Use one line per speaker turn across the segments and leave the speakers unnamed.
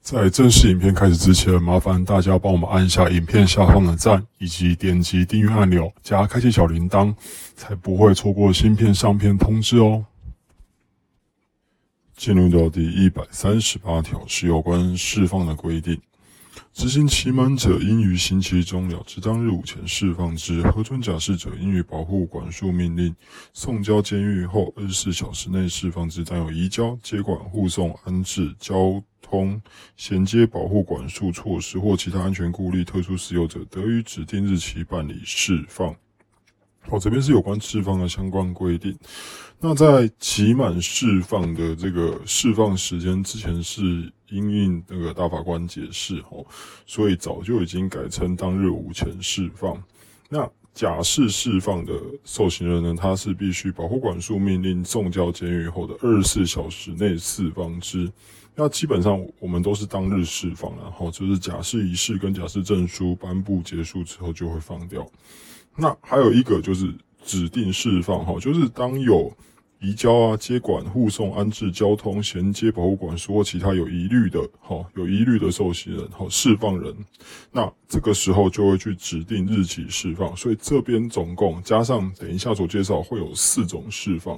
在正式影片开始之前，麻烦大家帮我们按一下影片下方的赞，以及点击订阅按钮，加开启小铃铛，才不会错过新片上片通知哦。进入到第一百三十八条，是有关释放的规定。执行期满者，应于刑期终了之当日午前释放之；核准假释者，应于保护管束命令送交监狱后二十四小时内释放之。但有移交、接管、护送、安置、交通衔接保护管束措施或其他安全顾虑特殊事由者，得于指定日期办理释放。哦，这边是有关释放的相关规定。那在期满释放的这个释放时间之前，是因应那个大法官解释，哦，所以早就已经改成当日午前释放。那假释释放的受刑人呢，他是必须保护管束命令送交监狱后的二十四小时内释放之。那基本上我们都是当日释放，然后就是假释仪式跟假释证书颁布结束之后就会放掉。那还有一个就是指定释放，哈，就是当有移交啊、接管、护送、安置、交通、衔接、保护管束或其他有疑虑的，哈，有疑虑的受刑人，哈，释放人，那这个时候就会去指定日期释放。所以这边总共加上等一下所介绍会有四种释放。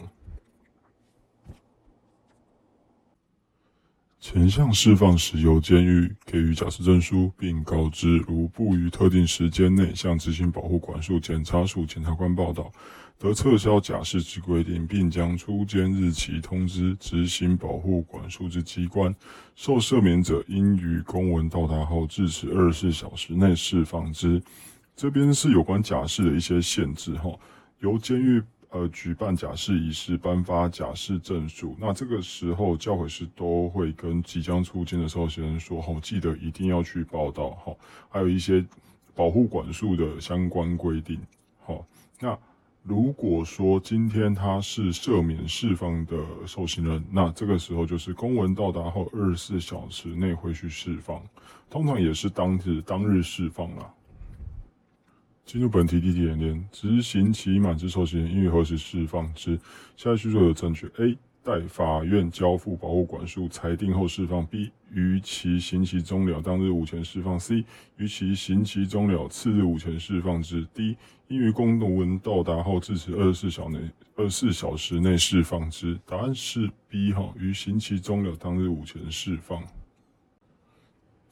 前项释放时，由监狱给予假释证书，并告知，如不于特定时间内向执行保护管束检察署检察官报道，得撤销假释之规定，并将出监日期通知执行保护管束之机关。受赦免者，应于公文到达后至此二十四小时内释放之。这边是有关假释的一些限制，哈，由监狱。呃，举办假释仪式，颁发假释证书。那这个时候，教诲师都会跟即将出监的受刑人说：“好，记得一定要去报道。”好，还有一些保护管束的相关规定。好，那如果说今天他是赦免释放的受刑人，那这个时候就是公文到达后二十四小时内会去释放，通常也是当日当日释放了。进入本题第一点点，执行期满之受刑人应于何时释放之？下列叙述有正确：A. 待法院交付保护管束裁定后释放；B. 于其刑期终了当日午前释放；C. 于其刑期终了次日午前释放之；D. 因于公文到达后至此二十四小内二十四小时内释放之。答案是 B 哈，于刑期终了当日午前释放。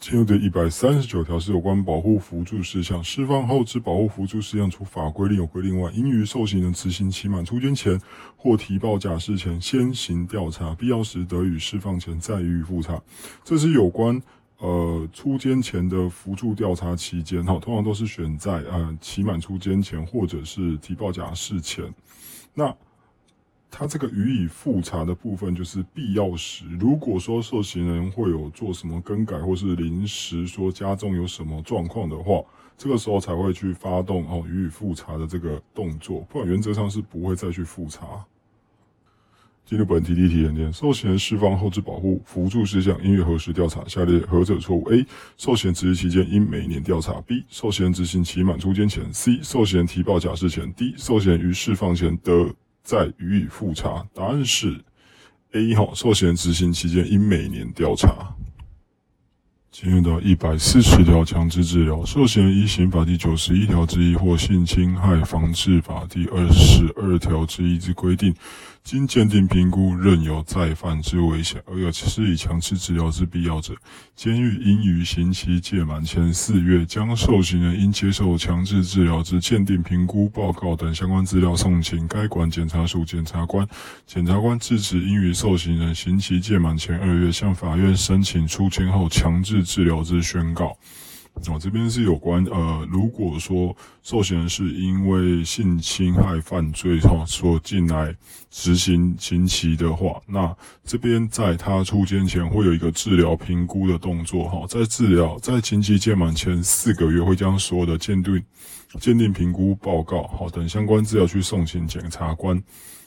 进入的一百三十九条是有关保护辅助事项。释放后之保护辅助事项，除法规另有规定外，应于受刑人执行期满出监前或提报假释前先行调查，必要时得与释放前再予以复查。这是有关呃出监前的辅助调查期间，哈，通常都是选在呃期满出监前或者是提报假释前。那他这个予以复查的部分，就是必要时，如果说受刑人会有做什么更改，或是临时说家中有什么状况的话，这个时候才会去发动哦予以复查的这个动作，不然原则上是不会再去复查。进入本题第一题演练：受刑人释放后置保护辅助事项应于何时调查？下列何者错误？A. 受刑执行期间应每年调查。B. 受刑执行期满出监前。C. 受刑人提报假释前。D. 受刑人于释放前得。再予以复查，答案是 A 哈。受刑执行期间应每年调查。今天到一百四十条强制治疗，受刑人依刑法第九十一条之一或性侵害防治法第二十二条之一之规定，经鉴定评估仍有再犯之危险，而有施以强制治疗之必要者，监狱应于刑期届满前四月，将受刑人应接受强制治疗之鉴定评估报告等相关资料送请该管检察署检察官。检察官自此应于受刑人刑期届满前二月，向法院申请出监后强制治疗之宣告。哦，这边是有关呃，如果说受刑人是因为性侵害犯罪哈，所进来执行刑期的话，那这边在他出监前会有一个治疗评估的动作哈，在治疗在刑期届满前四个月，会将所有的鉴定鉴定评估报告好等相关资料去送请检察官，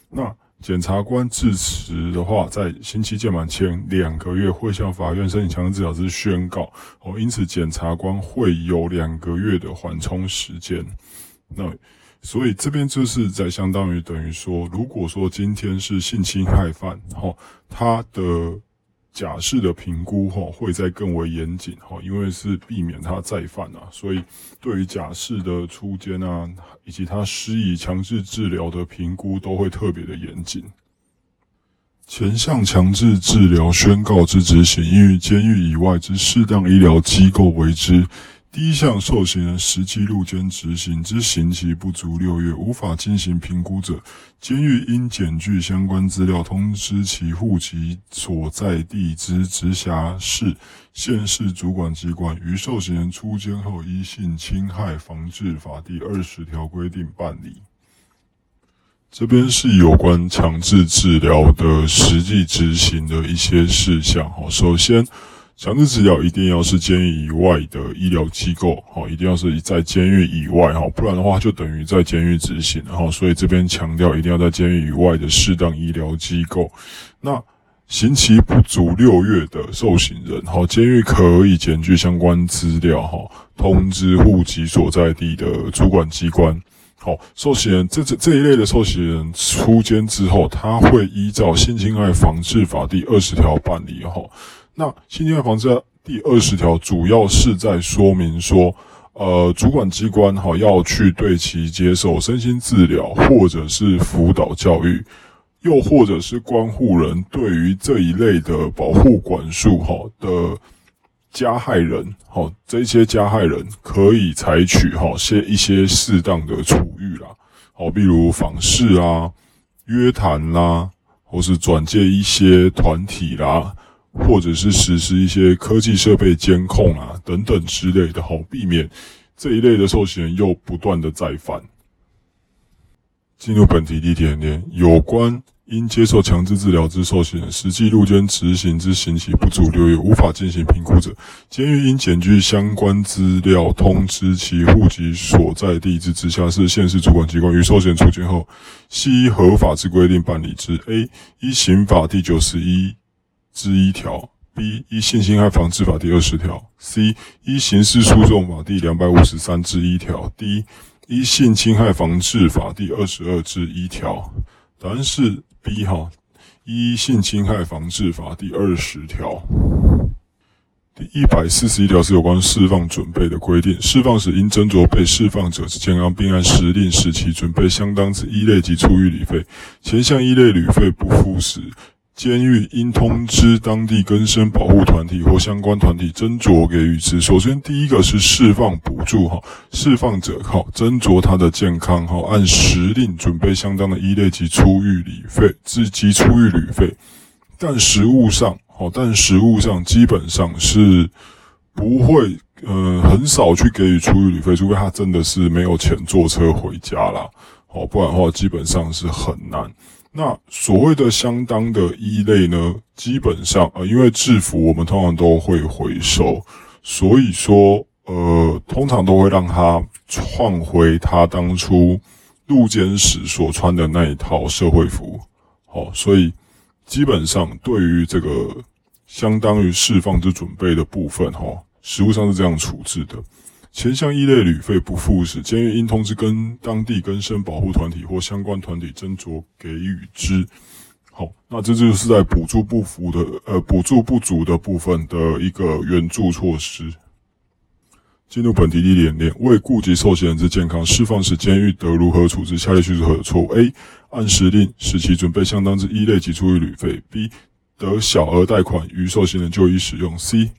那。检察官致辞的话，在刑期届满前两个月会向法院申请强制治疗之宣告哦，因此检察官会有两个月的缓冲时间。那所以这边就是在相当于等于说，如果说今天是性侵害犯，哈，他的。假释的评估哈会再更为严谨哈，因为是避免他再犯啊，所以对于假释的出监啊，以及他施以强制治疗的评估都会特别的严谨。前项强制治疗宣告之执行，应于监狱以外之适当医疗机构为之。第一项受刑人实际入监执行之刑期不足六月，无法进行评估者，监狱应检具相关资料，通知其户籍所在地之直辖市、县市主管机关，于受刑人出监后依性侵害防治法第二十条规定办理。这边是有关强制治疗的实际执行的一些事项。哈，首先。强制治疗一定要是监狱以外的医疗机构，好，一定要是在监狱以外，哈，不然的话就等于在监狱执行，哈，所以这边强调一定要在监狱以外的适当医疗机构。那刑期不足六月的受刑人，哈，监狱可以检具相关资料，哈，通知户籍所在地的主管机关。好，受刑人这这这一类的受刑人出监之后，他会依照性侵害防治法第二十条办理，哈。那性侵害防治第二十条主要是在说明说，呃，主管机关哈要去对其接受身心治疗，或者是辅导教育，又或者是关护人对于这一类的保护管束哈的加害人，好这些加害人可以采取哈些一些适当的处遇啦，好，比如访视啊、约谈啦，或是转介一些团体啦。或者是实施一些科技设备监控啊等等之类的，好避免这一类的受刑人又不断的再犯。进入本题第一点，有关因接受强制治疗之受刑人，实际入监执行之刑期不足六月，无法进行评估者，监狱应检具相关资料，通知其户籍所在地之直辖市、县市主管机关，于受刑人出监后，系依合法之规定办理之。A. 依刑法第九十一。之一条，B 依性侵害防治法第二十条，C 依刑事诉讼法第两百五十三之一条，D 依性侵害防治法第二十二之一条。答案是 B 哈，依性侵害防治法第二十条。第一百四十一条是有关释放准备的规定，释放时应斟酌被释放者之健康，并按时令使其准备相当之一类及出狱旅费。前项一类旅费不付时。监狱应通知当地根生保护团体或相关团体斟酌给予之。首先，第一个是释放补助，哈，释放者哈斟酌他的健康，哈，按时令准备相当的一类及出狱旅费，及及出狱旅费。但实物上，哈，但实物上基本上是不会，呃，很少去给予出狱旅费，除非他真的是没有钱坐车回家啦，好，不然的话基本上是很难。那所谓的相当的一类呢，基本上呃，因为制服我们通常都会回收，所以说呃，通常都会让他换回他当初入监时所穿的那一套社会服。好，所以基本上对于这个相当于释放之准备的部分，哈，实物上是这样处置的。前项一类旅费不付时，监狱应通知跟当地更生保护团体或相关团体斟酌给予之。好，那这就是在补助不符的呃补助不足的部分的一个援助措施。进入本题第一点，为顾及受刑人之健康，释放时监狱得如何处置下列叙述何错误？A. 按时令使其准备相当之一类及出于旅费；B 得小额贷款于受刑人就医使用；C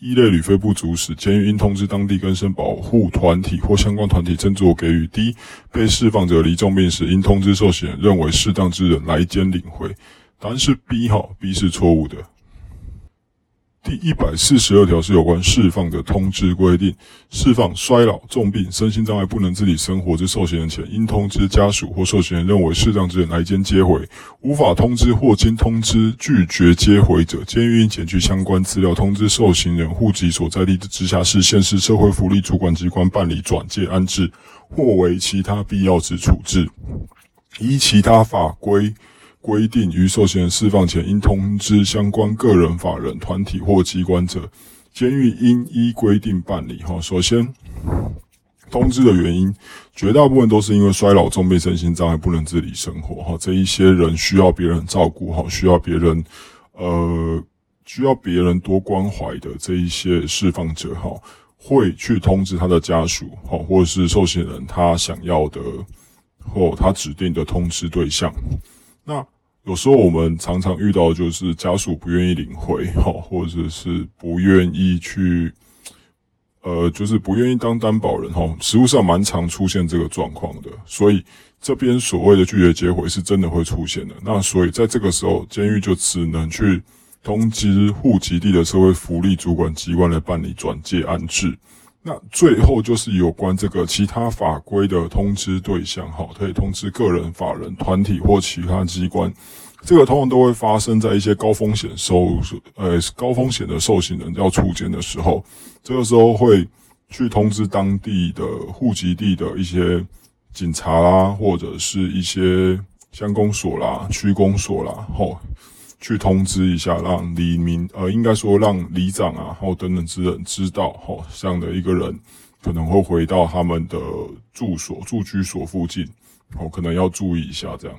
一类旅费不足时，监狱应通知当地更生保护团体或相关团体斟酌给予；D 被释放者离重病时，应通知受刑人认为适当之人来监领回。答案是 B 哈，B 是错误的。第一百四十二条是有关释放的通知规定，释放衰老、重病、身心障碍不能自理生活之受刑人前，应通知家属或受刑人认为适当之人来监接回；无法通知或经通知拒绝接回者，监狱应检具相关资料，通知受刑人户籍所在地的直辖市、县市社会福利主管机关办理转介安置，或为其他必要之处置，依其他法规。规定于受刑人释放前，应通知相关个人、法人、团体或机关者，监狱应依规定办理。哈，首先通知的原因，绝大部分都是因为衰老、重病、身心障碍不能自理生活。哈，这一些人需要别人照顾，哈，需要别人，呃，需要别人多关怀的这一些释放者，哈，会去通知他的家属，哈，或者是受刑人他想要的或他指定的通知对象。那有时候我们常常遇到，就是家属不愿意领回，哈，或者是不愿意去，呃，就是不愿意当担保人，哈，实务上蛮常出现这个状况的。所以这边所谓的拒绝接回是真的会出现的。那所以在这个时候，监狱就只能去通知户籍地的社会福利主管机关来办理转介安置。那最后就是有关这个其他法规的通知对象，哈，可以通知个人、法人、团体或其他机关。这个通常都会发生在一些高风险收，呃，高风险的受刑人要出监的时候，这个时候会去通知当地的户籍地的一些警察啦，或者是一些乡公所啦、区公所啦，吼。去通知一下，让李明，呃，应该说让里长啊，或等等之人知道，吼，这样的一个人可能会回到他们的住所、住居所附近，哦，可能要注意一下这样。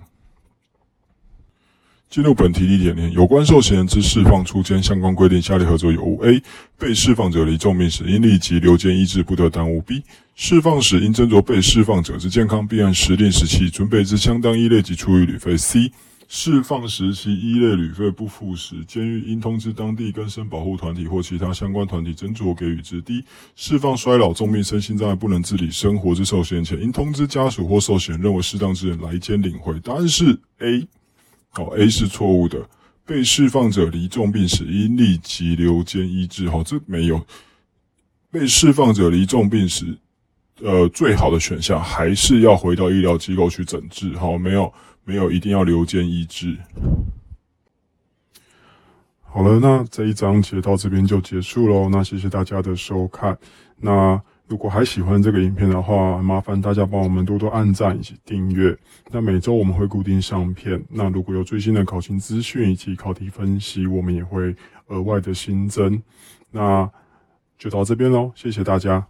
进入本题第一点，有关受刑人之释放出监相关规定，下列何者有误？A. 被释放者离重病时，应立即留监医治，不得耽误。B. 释放时应斟酌被释放者之健康，并按时令时期准备之相当一类及出于旅费。C. 释放时期一类旅费不付时，监狱应通知当地更生保护团体或其他相关团体斟酌给予之。第一释放衰老、重病、身心障碍不能自理生活之受刑人前，应通知家属或受刑人认为适当之人来监领回。答案是 A。好，A 是错误的。被释放者离重病时，应立即留监医治。好，这没有。被释放者离重病时，呃，最好的选项还是要回到医疗机构去诊治。好，没有。没有一定要留间医治。好了，那这一章节到这边就结束喽。那谢谢大家的收看。那如果还喜欢这个影片的话，麻烦大家帮我们多多按赞以及订阅。那每周我们会固定上片。那如果有最新的考勤资讯以及考题分析，我们也会额外的新增。那就到这边喽，谢谢大家。